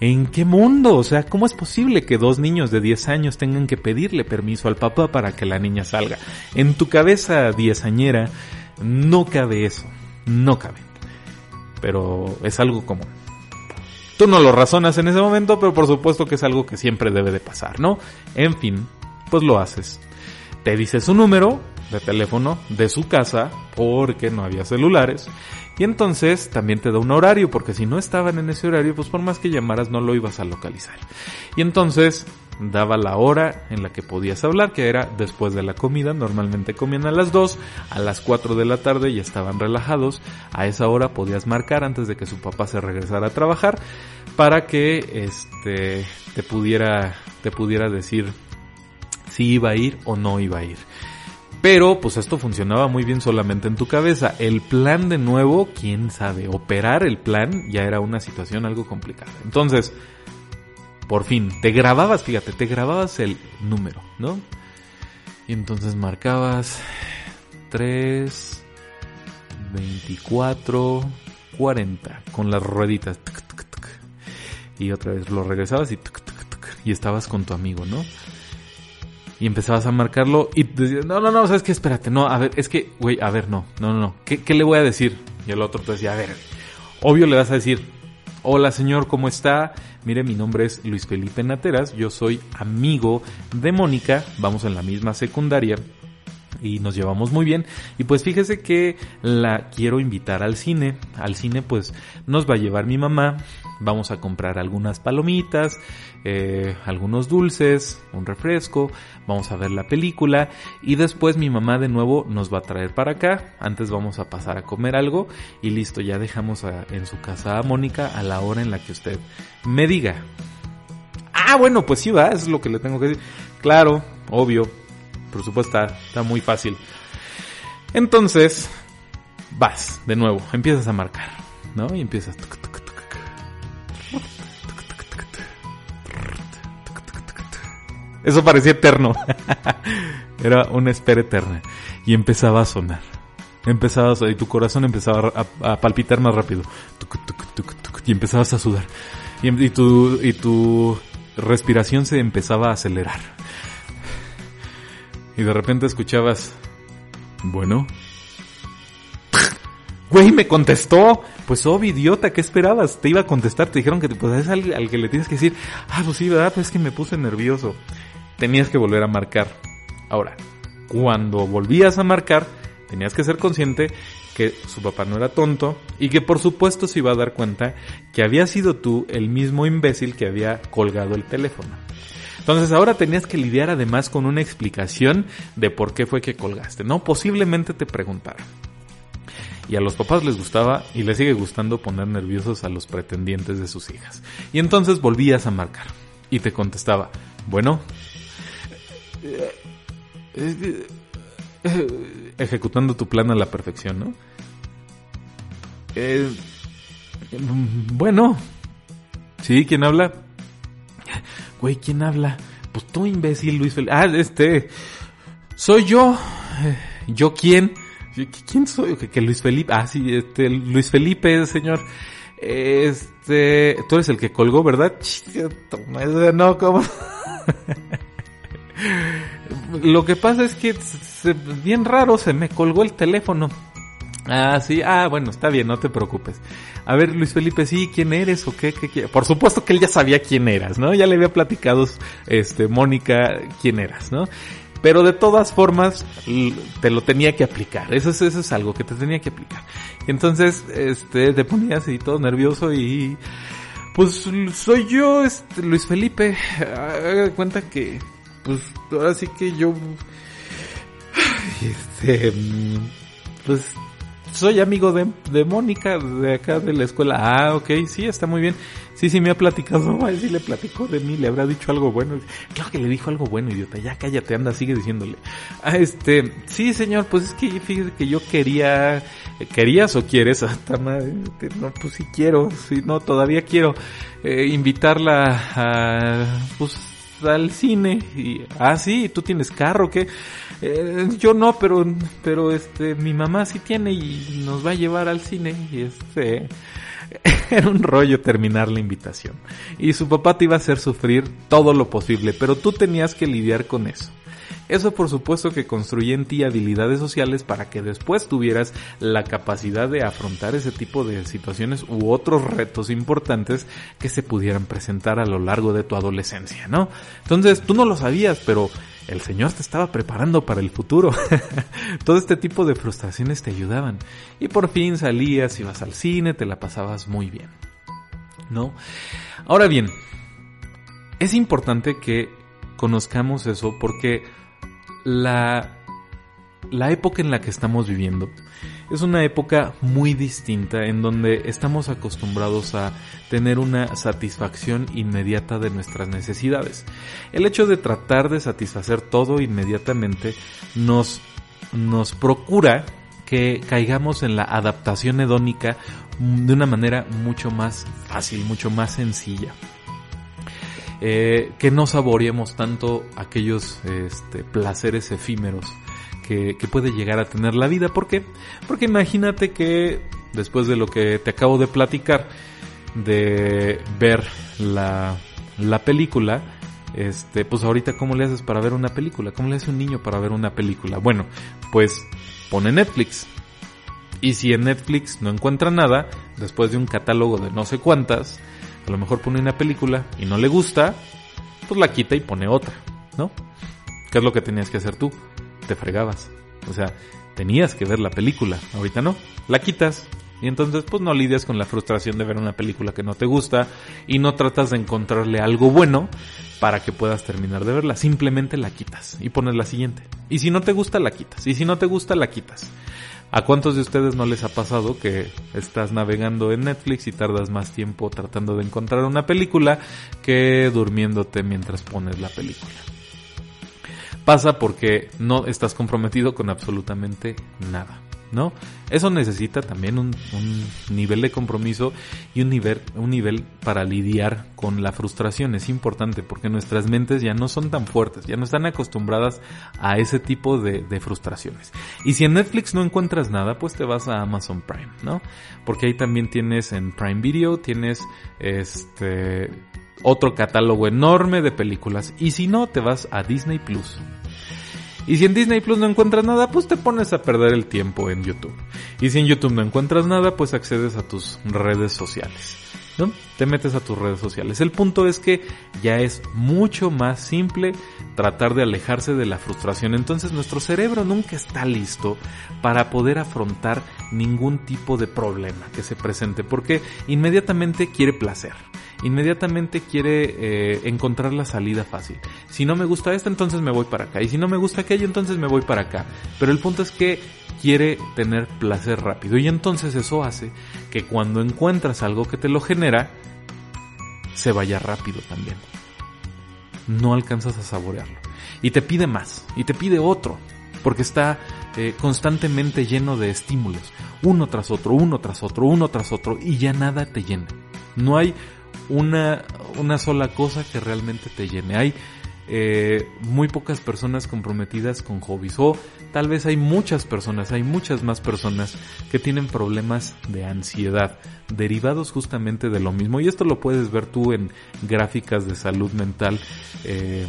¿En qué mundo? O sea, ¿cómo es posible que dos niños de 10 años tengan que pedirle permiso al papá para que la niña salga? En tu cabeza diezañera no cabe eso, no cabe. Pero es algo común. Tú no lo razonas en ese momento, pero por supuesto que es algo que siempre debe de pasar, ¿no? En fin, pues lo haces. Te dice su número de teléfono de su casa, porque no había celulares, y entonces también te da un horario, porque si no estaban en ese horario, pues por más que llamaras no lo ibas a localizar. Y entonces daba la hora en la que podías hablar, que era después de la comida, normalmente comían a las 2, a las 4 de la tarde ya estaban relajados, a esa hora podías marcar antes de que su papá se regresara a trabajar, para que este te pudiera, te pudiera decir si iba a ir o no iba a ir. Pero pues esto funcionaba muy bien solamente en tu cabeza. El plan de nuevo, quién sabe, operar el plan ya era una situación algo complicada. Entonces, por fin, te grababas, fíjate, te grababas el número, ¿no? Y entonces marcabas 3, 24, 40 con las rueditas. Y otra vez lo regresabas y, y estabas con tu amigo, ¿no? Y empezabas a marcarlo y decías, no, no, no, sabes que espérate, no, a ver, es que, güey, a ver, no, no, no, no, ¿Qué, ¿qué, le voy a decir? Y el otro te decía, a ver, obvio le vas a decir, hola señor, ¿cómo está? Mire, mi nombre es Luis Felipe Nateras, yo soy amigo de Mónica, vamos en la misma secundaria y nos llevamos muy bien. Y pues fíjese que la quiero invitar al cine. Al cine pues nos va a llevar mi mamá. Vamos a comprar algunas palomitas, eh, algunos dulces, un refresco. Vamos a ver la película. Y después mi mamá de nuevo nos va a traer para acá. Antes vamos a pasar a comer algo. Y listo, ya dejamos en su casa a Mónica a la hora en la que usted me diga. Ah, bueno, pues sí va, eso es lo que le tengo que decir. Claro, obvio, por supuesto está, muy fácil. Entonces, vas de nuevo, empiezas a marcar, ¿no? Y empiezas... Eso parecía eterno. Era una espera eterna. Y empezaba a sonar. Empezaba a sonar, y tu corazón empezaba a, palpitar más rápido. Y empezabas a sudar. Y, tu, y tu respiración se empezaba a acelerar. Y de repente escuchabas, bueno. Güey, me contestó. Pues obvio, idiota, ¿qué esperabas? Te iba a contestar, te dijeron que pues, es al, al, que le tienes que decir, ah, pues sí, ¿verdad? Pues es que me puse nervioso. tenías que volver a marcar. Ahora, cuando volvías a marcar, tenías que ser consciente que su papá no era tonto y que por supuesto se iba a dar cuenta que había sido tú el mismo imbécil que había colgado el teléfono. Entonces ahora tenías que lidiar además con una explicación de por qué fue que colgaste, ¿no? Posiblemente te preguntara. Y a los papás les gustaba y les sigue gustando poner nerviosos a los pretendientes de sus hijas. Y entonces volvías a marcar y te contestaba, bueno, ejecutando tu plan a la perfección, ¿no? Eh, bueno, sí, ¿quién habla? Güey, ¿quién habla? Pues tú, imbécil, Luis Felipe. Ah, este, soy yo. Eh, ¿Yo quién? ¿Quién soy? Que, Luis Felipe. Ah, sí, este, Luis Felipe, señor. Este, tú eres el que colgó, ¿verdad? No, ¿cómo? Lo que pasa es que bien raro se me colgó el teléfono. Ah, sí, ah, bueno, está bien, no te preocupes. A ver, Luis Felipe, sí, ¿quién eres o qué, qué, Por supuesto que él ya sabía quién eras, ¿no? Ya le había platicado, este, Mónica, quién eras, ¿no? Pero de todas formas, te lo tenía que aplicar. Eso es, eso es algo que te tenía que aplicar. Entonces, este, te ponías así todo nervioso y, pues, soy yo, este, Luis Felipe. Haga cuenta que, pues, ahora sí que yo, este, pues, soy amigo de, de Mónica, de acá de la escuela. Ah, ok, sí, está muy bien. Sí, sí, me ha platicado. Ay, sí, le platicó de mí, le habrá dicho algo bueno. Claro que le dijo algo bueno, idiota. Ya cállate, anda, sigue diciéndole. Ah, este, sí, señor, pues es que fíjese que yo quería, ¿querías o quieres? Hasta madre, no, pues sí quiero, sí, no, todavía quiero eh, invitarla a, pues, al cine y ah sí tú tienes carro que eh, yo no pero pero este mi mamá sí tiene y nos va a llevar al cine y este era un rollo terminar la invitación. Y su papá te iba a hacer sufrir todo lo posible pero tú tenías que lidiar con eso eso por supuesto que construye en ti habilidades sociales para que después tuvieras la capacidad de afrontar ese tipo de situaciones u otros retos importantes que se pudieran presentar a lo largo de tu adolescencia, ¿no? Entonces tú no lo sabías, pero el Señor te estaba preparando para el futuro. Todo este tipo de frustraciones te ayudaban. Y por fin salías, ibas al cine, te la pasabas muy bien. ¿No? Ahora bien, es importante que conozcamos eso porque la, la época en la que estamos viviendo es una época muy distinta en donde estamos acostumbrados a tener una satisfacción inmediata de nuestras necesidades. El hecho de tratar de satisfacer todo inmediatamente nos, nos procura que caigamos en la adaptación hedónica de una manera mucho más fácil, mucho más sencilla. Eh, que no saboreemos tanto aquellos este, placeres efímeros que, puede llegar a tener la vida. ¿Por qué? Porque imagínate que después de lo que te acabo de platicar, de ver la, la película, este, pues ahorita cómo le haces para ver una película, cómo le hace un niño para ver una película. Bueno, pues pone Netflix. Y si en Netflix no encuentra nada, después de un catálogo de no sé cuántas, a lo mejor pone una película y no le gusta, pues la quita y pone otra, ¿no? ¿Qué es lo que tenías que hacer tú? Te fregabas. O sea, tenías que ver la película, ahorita no, la quitas. Y entonces pues no lidias con la frustración de ver una película que no te gusta y no tratas de encontrarle algo bueno para que puedas terminar de verla. Simplemente la quitas y pones la siguiente. Y si no te gusta, la quitas. Y si no te gusta, la quitas. ¿A cuántos de ustedes no les ha pasado que estás navegando en Netflix y tardas más tiempo tratando de encontrar una película que durmiéndote mientras pones la película? Pasa porque no estás comprometido con absolutamente nada. ¿No? Eso necesita también un, nivel de compromiso y un nivel, un nivel para lidiar con la frustración. Es importante porque nuestras mentes ya no son tan fuertes, ya no están acostumbradas a ese tipo de, de frustraciones. Y si en Netflix no encuentras nada, pues te vas a Amazon Prime, ¿no? Porque ahí también tienes en Prime Video, tienes este otro catálogo enorme de películas. Y si no, te vas a Disney Plus. Y si en Disney Plus no encuentras nada, pues te pones a perder el tiempo en YouTube. Y si en YouTube no encuentras nada, pues accedes a tus redes sociales. ¿no? Te metes a tus redes sociales. El punto es que ya es mucho más simple tratar de alejarse de la frustración. Entonces nuestro cerebro nunca está listo para poder afrontar ningún tipo de problema que se presente porque inmediatamente quiere placer inmediatamente quiere eh, encontrar la salida fácil. Si no me gusta esta, entonces me voy para acá. Y si no me gusta aquello, entonces me voy para acá. Pero el punto es que quiere tener placer rápido. Y entonces eso hace que cuando encuentras algo que te lo genera, se vaya rápido también. No alcanzas a saborearlo. Y te pide más. Y te pide otro. Porque está eh, constantemente lleno de estímulos. Uno tras otro, uno tras otro, uno tras otro. Y ya nada te llena. No hay una, una sola cosa que realmente te llene. Hay eh, muy pocas personas comprometidas con hobbies o tal vez hay muchas personas, hay muchas más personas que tienen problemas de ansiedad derivados justamente de lo mismo y esto lo puedes ver tú en gráficas de salud mental eh,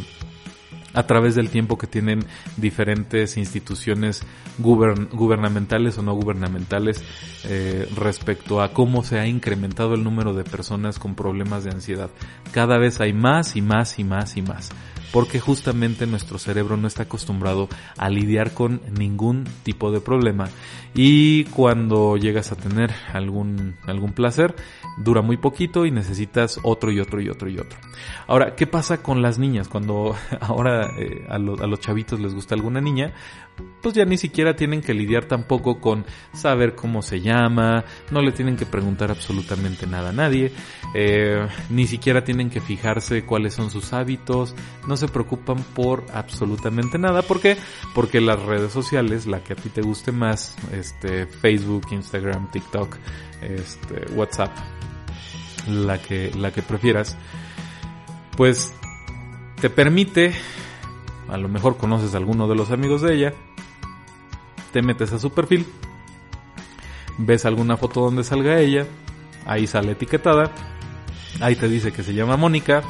a través del tiempo que tienen diferentes instituciones gubernamentales o no gubernamentales eh, respecto a cómo se ha incrementado el número de personas con problemas de ansiedad. Cada vez hay más y más y más y más porque justamente nuestro cerebro no está acostumbrado a lidiar con ningún tipo de problema y cuando llegas a tener algún algún placer dura muy poquito y necesitas otro y otro y otro y otro. Ahora, ¿qué pasa con las niñas cuando ahora eh, a, a los chavitos les gusta alguna niña? pues ya ni siquiera tienen que lidiar tampoco con saber cómo se llama, no le tienen que preguntar absolutamente nada a nadie, eh, ni siquiera tienen que fijarse cuáles son sus hábitos, no se preocupan por absolutamente nada. ¿Por qué? Porque las redes sociales, la que a ti te guste más, este, Facebook, Instagram, TikTok, este, WhatsApp, la que, la que prefieras, pues te permite, a lo mejor conoces a alguno de los amigos de ella, te metes a su perfil, ves alguna foto donde salga ella, ahí sale etiquetada, ahí te dice que se llama Mónica,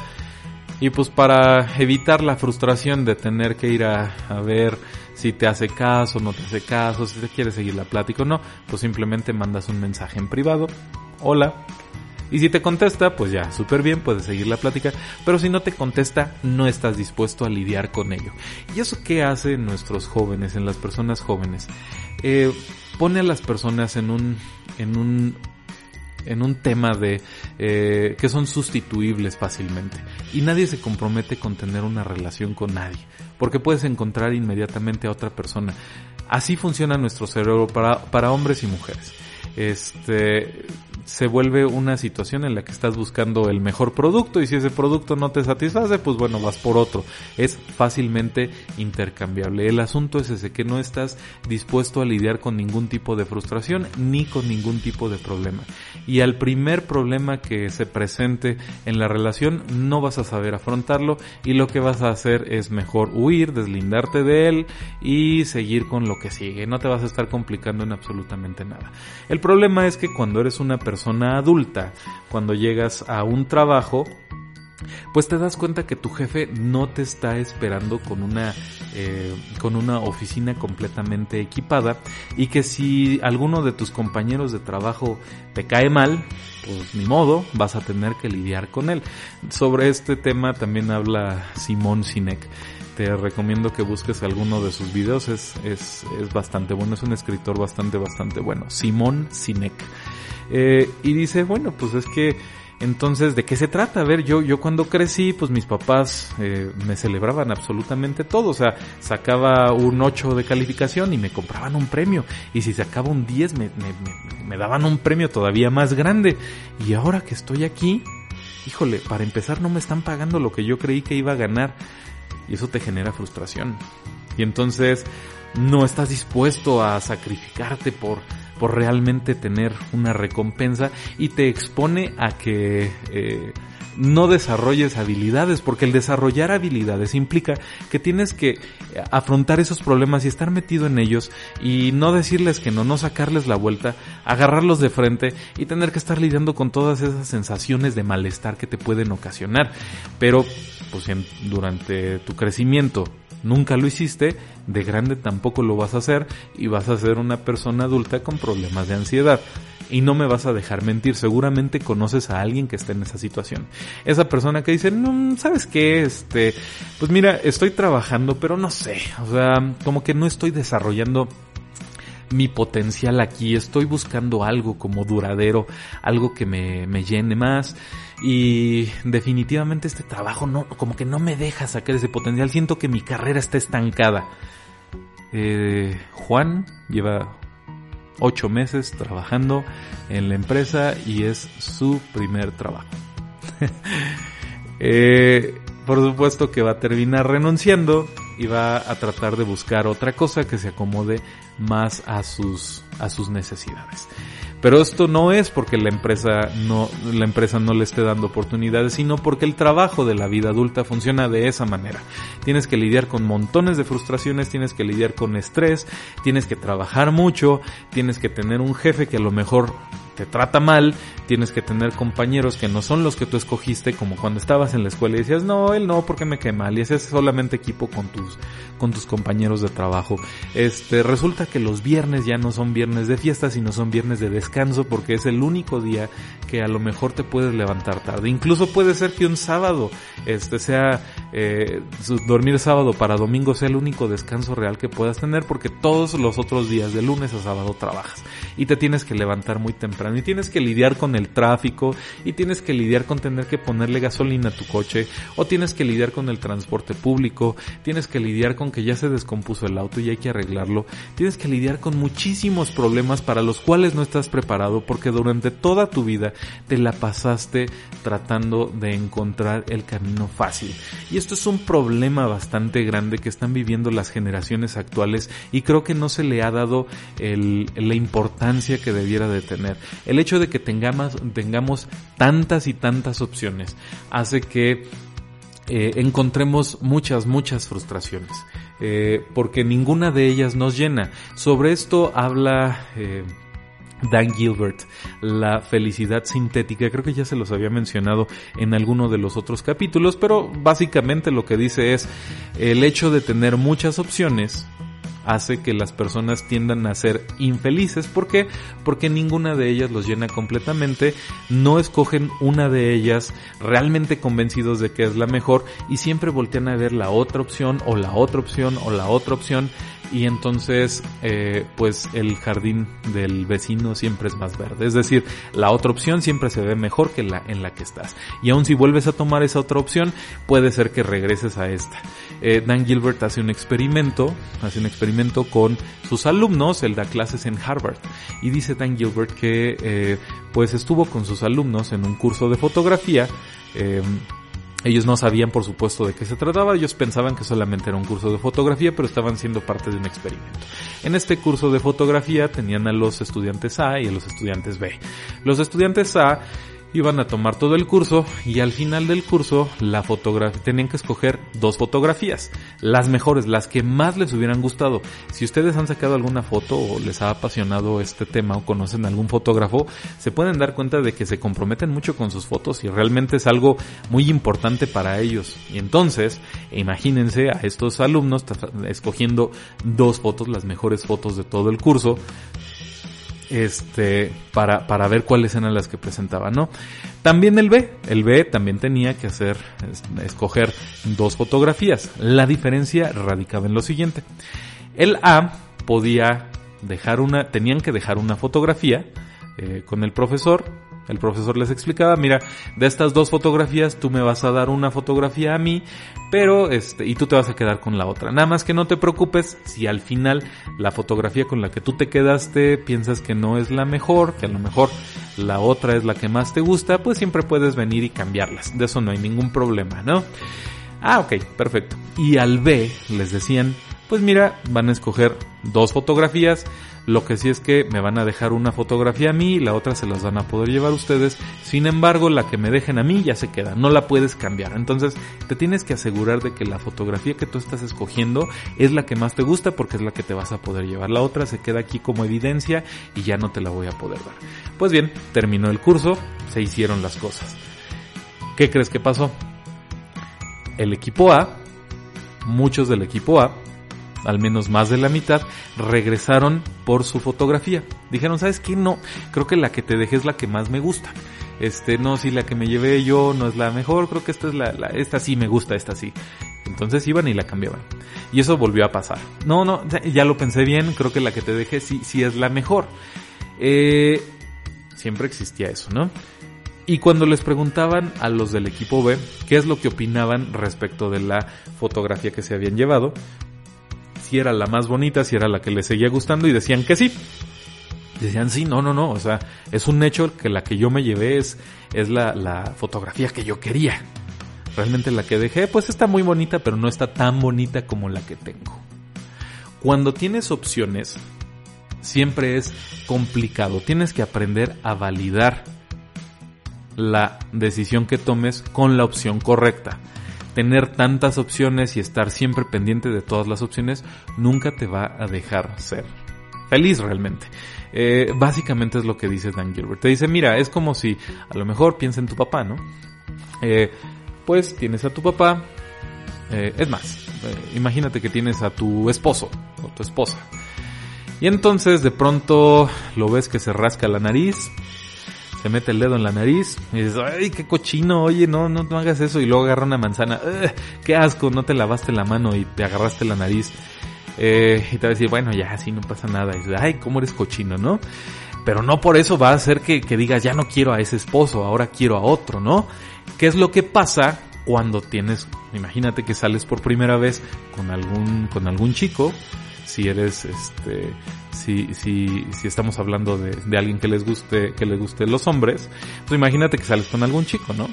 y pues para evitar la frustración de tener que ir a, ver si te hace caso, no te hace caso, si te quiere seguir la plática o no, pues simplemente mandas un mensaje en privado, hola, y si te contesta, pues ya, súper bien, puedes seguir la plática. Pero si no te contesta, no estás dispuesto a lidiar con ello. ¿Y eso qué hace en nuestros jóvenes, en las personas jóvenes? Eh, pone a las personas en un, en un, en un tema de eh, que son sustituibles fácilmente. Y nadie se compromete con tener una relación con nadie porque puedes encontrar inmediatamente a otra persona. Así funciona nuestro cerebro para, para hombres y mujeres. Este se vuelve una situación en la que estás buscando el mejor producto y si ese producto no te satisface, pues bueno, vas por otro. Es fácilmente intercambiable. El asunto es ese, que no estás dispuesto a lidiar con ningún tipo de frustración ni con ningún tipo de problema. Y al primer problema que se presente en la relación, no vas a saber afrontarlo y lo que vas a hacer es mejor huir, deslindarte de él y seguir con lo que sigue. No te vas a estar complicando en absolutamente nada. El problema es que cuando eres una persona persona adulta, cuando llegas a un trabajo, pues te das cuenta que tu jefe no te está esperando con una eh, con una oficina completamente equipada y que si alguno de tus compañeros de trabajo te cae mal pues ni modo vas a tener que lidiar con él. Sobre este tema también habla Simón Sinek te recomiendo que busques alguno de sus videos es, es, es bastante bueno es un escritor bastante bastante bueno Simón Sinek eh, y dice, bueno, pues es que entonces, ¿de qué se trata? A ver, yo, yo cuando crecí, pues mis papás eh, me celebraban absolutamente todo. O sea, sacaba un 8 de calificación y me compraban un premio. Y si sacaba un 10, me, me, me daban un premio todavía más grande. Y ahora que estoy aquí, híjole, para empezar no me están pagando lo que yo creí que iba a ganar. Y eso te genera frustración. Y entonces no estás dispuesto a sacrificarte por por realmente tener una recompensa y te expone a que eh, no desarrolles habilidades, porque el desarrollar habilidades implica que tienes que afrontar esos problemas y estar metido en ellos y no decirles que no, no sacarles la vuelta, agarrarlos de frente y tener que estar lidiando con todas esas sensaciones de malestar que te pueden ocasionar. Pero, pues durante tu crecimiento nunca lo hiciste, de grande tampoco lo vas a hacer y vas a ser una persona adulta con problemas de ansiedad. Y no me vas a dejar mentir, seguramente conoces a alguien que esté en esa situación. Esa persona que dice, no, ¿sabes qué? Este, pues mira, estoy trabajando, pero no sé, o sea, como que no estoy desarrollando mi potencial aquí, estoy buscando algo como duradero, algo que me, me llene más y definitivamente este trabajo no, como que no me deja sacar ese potencial, siento que mi carrera está estancada. Eh, Juan lleva ocho meses trabajando en la empresa y es su primer trabajo. eh, por supuesto que va a terminar renunciando y va a tratar de buscar otra cosa que se acomode más a sus, a sus necesidades. Pero esto no es porque la empresa no, la empresa no le esté dando oportunidades, sino porque el trabajo de la vida adulta funciona de esa manera. Tienes que lidiar con montones de frustraciones, tienes que lidiar con estrés, tienes que trabajar mucho, tienes que tener un jefe que a lo mejor te trata mal, tienes que tener compañeros que no son los que tú escogiste, como cuando estabas en la escuela y decías, no, él no, porque me cae mal, y haces solamente equipo con tus, con tus compañeros de trabajo. Este, resulta que los viernes ya no son viernes de fiesta, sino son viernes de descanso, porque es el único día que a lo mejor te puedes levantar tarde. Incluso puede ser que un sábado, este, sea, eh, dormir sábado para domingo sea el único descanso real que puedas tener, porque todos los otros días, de lunes a sábado, trabajas. Y te tienes que levantar muy temprano y tienes que lidiar con el tráfico y tienes que lidiar con tener que ponerle gasolina a tu coche o tienes que lidiar con el transporte público, tienes que lidiar con que ya se descompuso el auto y hay que arreglarlo, tienes que lidiar con muchísimos problemas para los cuales no estás preparado porque durante toda tu vida te la pasaste tratando de encontrar el camino fácil. Esto es un problema bastante grande que están viviendo las generaciones actuales y creo que no se le ha dado la importancia que debiera de tener. El hecho de que tengamos, tengamos tantas y tantas opciones hace que eh, encontremos muchas, muchas frustraciones. Eh, porque ninguna de ellas nos llena. Sobre esto habla eh, Dan Gilbert, la felicidad sintética. Creo que ya se los había mencionado en alguno de los otros capítulos, pero básicamente lo que dice es el hecho de tener muchas opciones hace que las personas tiendan a ser infelices. ¿Por qué? Porque ninguna de ellas los llena completamente, no escogen una de ellas realmente convencidos de que es la mejor y siempre voltean a ver la otra opción o la otra opción o la otra opción y entonces eh, pues el jardín del vecino siempre es más verde. Es decir, la otra opción siempre se ve mejor que la en la que estás. Y aun si vuelves a tomar esa otra opción, puede ser que regreses a esta. Eh, Dan Gilbert hace un experimento, hace un experimento con sus alumnos, él da clases en Harvard. Y dice Dan Gilbert que eh, pues estuvo con sus alumnos en un curso de fotografía. Ellos no sabían, por supuesto, de qué se trataba, ellos pensaban que solamente era un curso de fotografía, pero estaban siendo parte de un experimento. En este curso de fotografía tenían a los estudiantes A y a los estudiantes B. Los estudiantes A iban a tomar todo el curso y al final del curso la fotografía tenían que escoger dos fotografías, las mejores, las que más les hubieran gustado. Si ustedes han sacado alguna foto o les ha apasionado este tema o conocen algún fotógrafo, se pueden dar cuenta de que se comprometen mucho con sus fotos y realmente es algo muy importante para ellos. Y entonces, imagínense a estos alumnos escogiendo dos fotos, las mejores fotos de todo el curso, este, para, para ver cuáles eran las que presentaba, ¿no? También el B, el B también tenía que hacer, escoger dos fotografías. La diferencia radicaba en lo siguiente. El A podía dejar una, tenían que dejar una fotografía eh, con el profesor el profesor les explicaba, mira, de estas dos fotografías tú me vas a dar una fotografía a mí, pero este, y tú te vas a quedar con la otra. Nada más que no te preocupes si al final la fotografía con la que tú te quedaste piensas que no es la mejor, que a lo mejor la otra es la que más te gusta, pues siempre puedes venir y cambiarlas. De eso no hay ningún problema, ¿no? Ah, ok, perfecto. Y al B les decían, pues mira, van a escoger dos fotografías, lo que sí es que me van a dejar una fotografía a mí y la otra se las van a poder llevar ustedes. Sin embargo, la que me dejen a mí ya se queda, no la puedes cambiar. Entonces, te tienes que asegurar de que la fotografía que tú estás escogiendo es la que más te gusta porque es la que te vas a poder llevar. La otra se queda aquí como evidencia y ya no te la voy a poder dar. Pues bien, terminó el curso, se hicieron las cosas. ¿Qué crees que pasó? El equipo A muchos del equipo A, al menos más de la mitad, regresaron por su fotografía. Dijeron, ¿sabes qué? No, creo que la que te dejé es la que más me gusta. Este, no, si la que me llevé yo no es la mejor, creo que esta es la, esta sí me gusta, esta sí. Entonces iban y la cambiaban. Y eso volvió a pasar. No, no, ya, lo pensé bien, creo que la que te dejé sí, sí es la mejor. Eh, siempre existía eso, ¿no? Y cuando les preguntaban a los del equipo B qué es lo que opinaban respecto de la fotografía que se habían llevado, si era la más bonita, si era la que les seguía gustando y decían que sí. Decían sí, no, no, no, o sea, es un hecho que la que yo me llevé es, es la, la fotografía que yo quería. Realmente la que dejé pues está muy bonita, pero no está tan bonita como la que tengo. Cuando tienes opciones, siempre es complicado. Tienes que aprender a validar la decisión que tomes con la opción correcta. Tener tantas opciones y estar siempre pendiente de todas las opciones nunca te va a dejar ser feliz realmente. Eh, básicamente es lo que dice Dan Gilbert. Te dice, mira, es como si a lo mejor piensa en tu papá, ¿no? Eh, pues tienes a tu papá, eh, es más, imagínate que tienes a tu esposo o tu esposa. Y entonces de pronto lo ves que se rasca la nariz, se mete el dedo en la nariz y dices, ay, qué cochino, oye, no, no, hagas eso. Y luego agarra una manzana, qué asco, no te lavaste la mano y te agarraste la nariz. Eh, y te va a decir, bueno, ya, así no pasa nada. Y dices, ay, cómo eres cochino, ¿no? Pero no por eso va a hacer que, que digas, ya no quiero a ese esposo, ahora quiero a otro, ¿no? ¿Qué es lo que pasa cuando tienes, imagínate que sales por primera vez con algún, con algún chico, si eres, este, si, si, si estamos hablando de, de alguien que les guste, que les guste los hombres, pues imagínate que sales con algún chico, ¿no?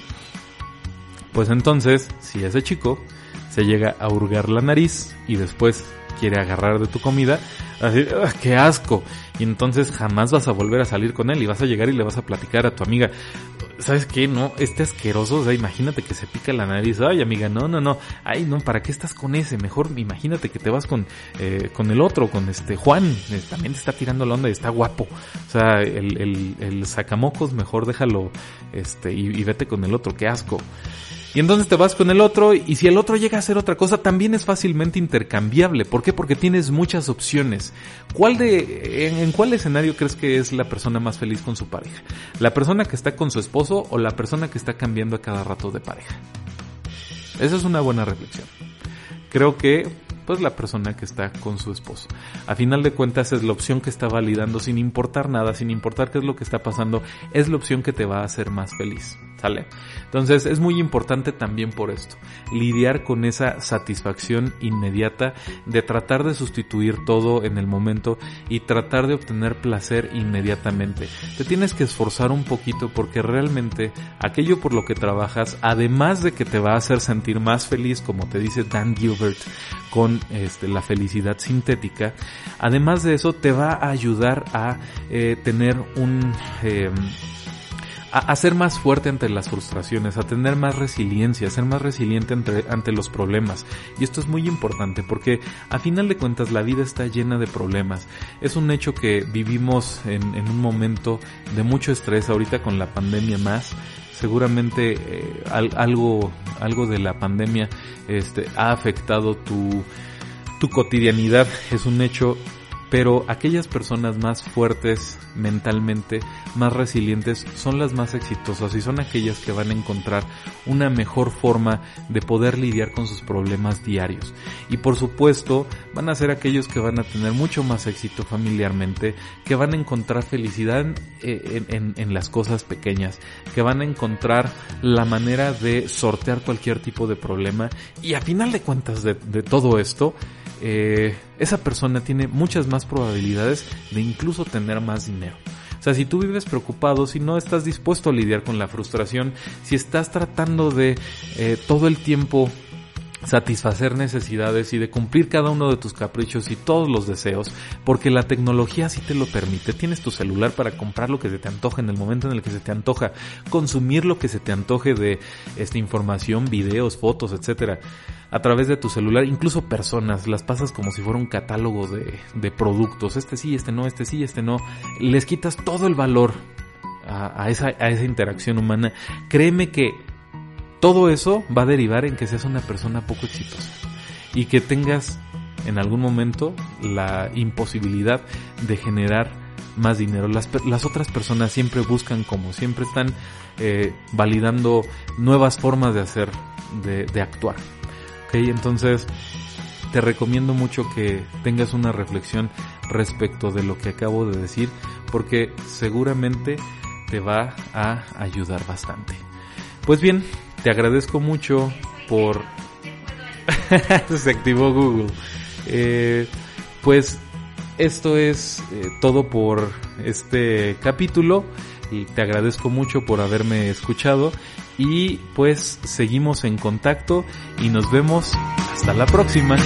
Pues entonces, si ese chico se llega a hurgar la nariz y después quiere agarrar de tu comida, así, ¡ah, qué asco. Y entonces jamás vas a volver a salir con él y vas a llegar y le vas a platicar a tu amiga, ¿sabes qué? No, este asqueroso, o sea, imagínate que se pica la nariz, ay amiga, no, no, no, ay no, ¿para qué estás con ese? Mejor imagínate que te vas con, eh, con el otro, con este Juan, eh, también te está tirando la onda y está guapo, o sea, el, el, el sacamocos mejor déjalo, este, y, y vete con el otro, qué asco. Y entonces te vas con el otro y si el otro llega a hacer otra cosa también es fácilmente intercambiable. ¿Por qué? Porque tienes muchas opciones. ¿Cuál de, en, cuál escenario crees que es la persona más feliz con su pareja? ¿La persona que está con su esposo o la persona que está cambiando a cada rato de pareja? Esa es una buena reflexión. Creo que pues la persona que está con su esposo. A final de cuentas es la opción que está validando sin importar nada, sin importar qué es lo que está pasando, es la opción que te va a hacer más feliz. ¿Sale? Entonces es muy importante también por esto, lidiar con esa satisfacción inmediata de tratar de sustituir todo en el momento y tratar de obtener placer inmediatamente. Te tienes que esforzar un poquito porque realmente aquello por lo que trabajas, además de que te va a hacer sentir más feliz, como te dice Dan Gilbert, con este, la felicidad sintética, además de eso te va a ayudar a eh, tener un... Eh, a, ser más fuerte ante las frustraciones, a tener más resiliencia, a ser más resiliente ante, ante los problemas. Y esto es muy importante porque a final de cuentas la vida está llena de problemas. Es un hecho que vivimos en, en un momento de mucho estrés ahorita con la pandemia más seguramente eh, algo algo de la pandemia este ha afectado tu tu cotidianidad es un hecho pero aquellas personas más fuertes mentalmente, más resilientes, son las más exitosas y son aquellas que van a encontrar una mejor forma de poder lidiar con sus problemas diarios. Y por supuesto, van a ser aquellos que van a tener mucho más éxito familiarmente, que van a encontrar felicidad en, las cosas pequeñas, que van a encontrar la manera de sortear cualquier tipo de problema y a final de cuentas de todo esto, eh, esa persona tiene muchas más probabilidades de incluso tener más dinero. O sea, si tú vives preocupado, si no estás dispuesto a lidiar con la frustración, si estás tratando de eh, todo el tiempo satisfacer necesidades y de cumplir cada uno de tus caprichos y todos los deseos, porque la tecnología sí te lo permite. Tienes tu celular para comprar lo que se te antoje en el momento en el que se te antoja, consumir lo que se te antoje de esta información, videos, fotos, etcétera, a través de tu celular, incluso personas, las pasas como si fuera un catálogo de, productos, este sí, este no, este sí, este no, les quitas todo el valor a esa interacción humana. Créeme que todo eso va a derivar en que seas una persona poco exitosa. y que tengas en algún momento la imposibilidad de generar más dinero. Las, otras personas siempre buscan como, siempre están eh, validando nuevas formas de hacer, de, de actuar. ¿Ok? Entonces, te recomiendo mucho que tengas una reflexión respecto de lo que acabo de decir, porque seguramente te va a ayudar bastante. Pues bien, te agradezco mucho por... Se activó Google. Eh, pues esto es eh, todo por este capítulo y te agradezco mucho por haberme escuchado y pues seguimos en contacto y nos vemos hasta la próxima.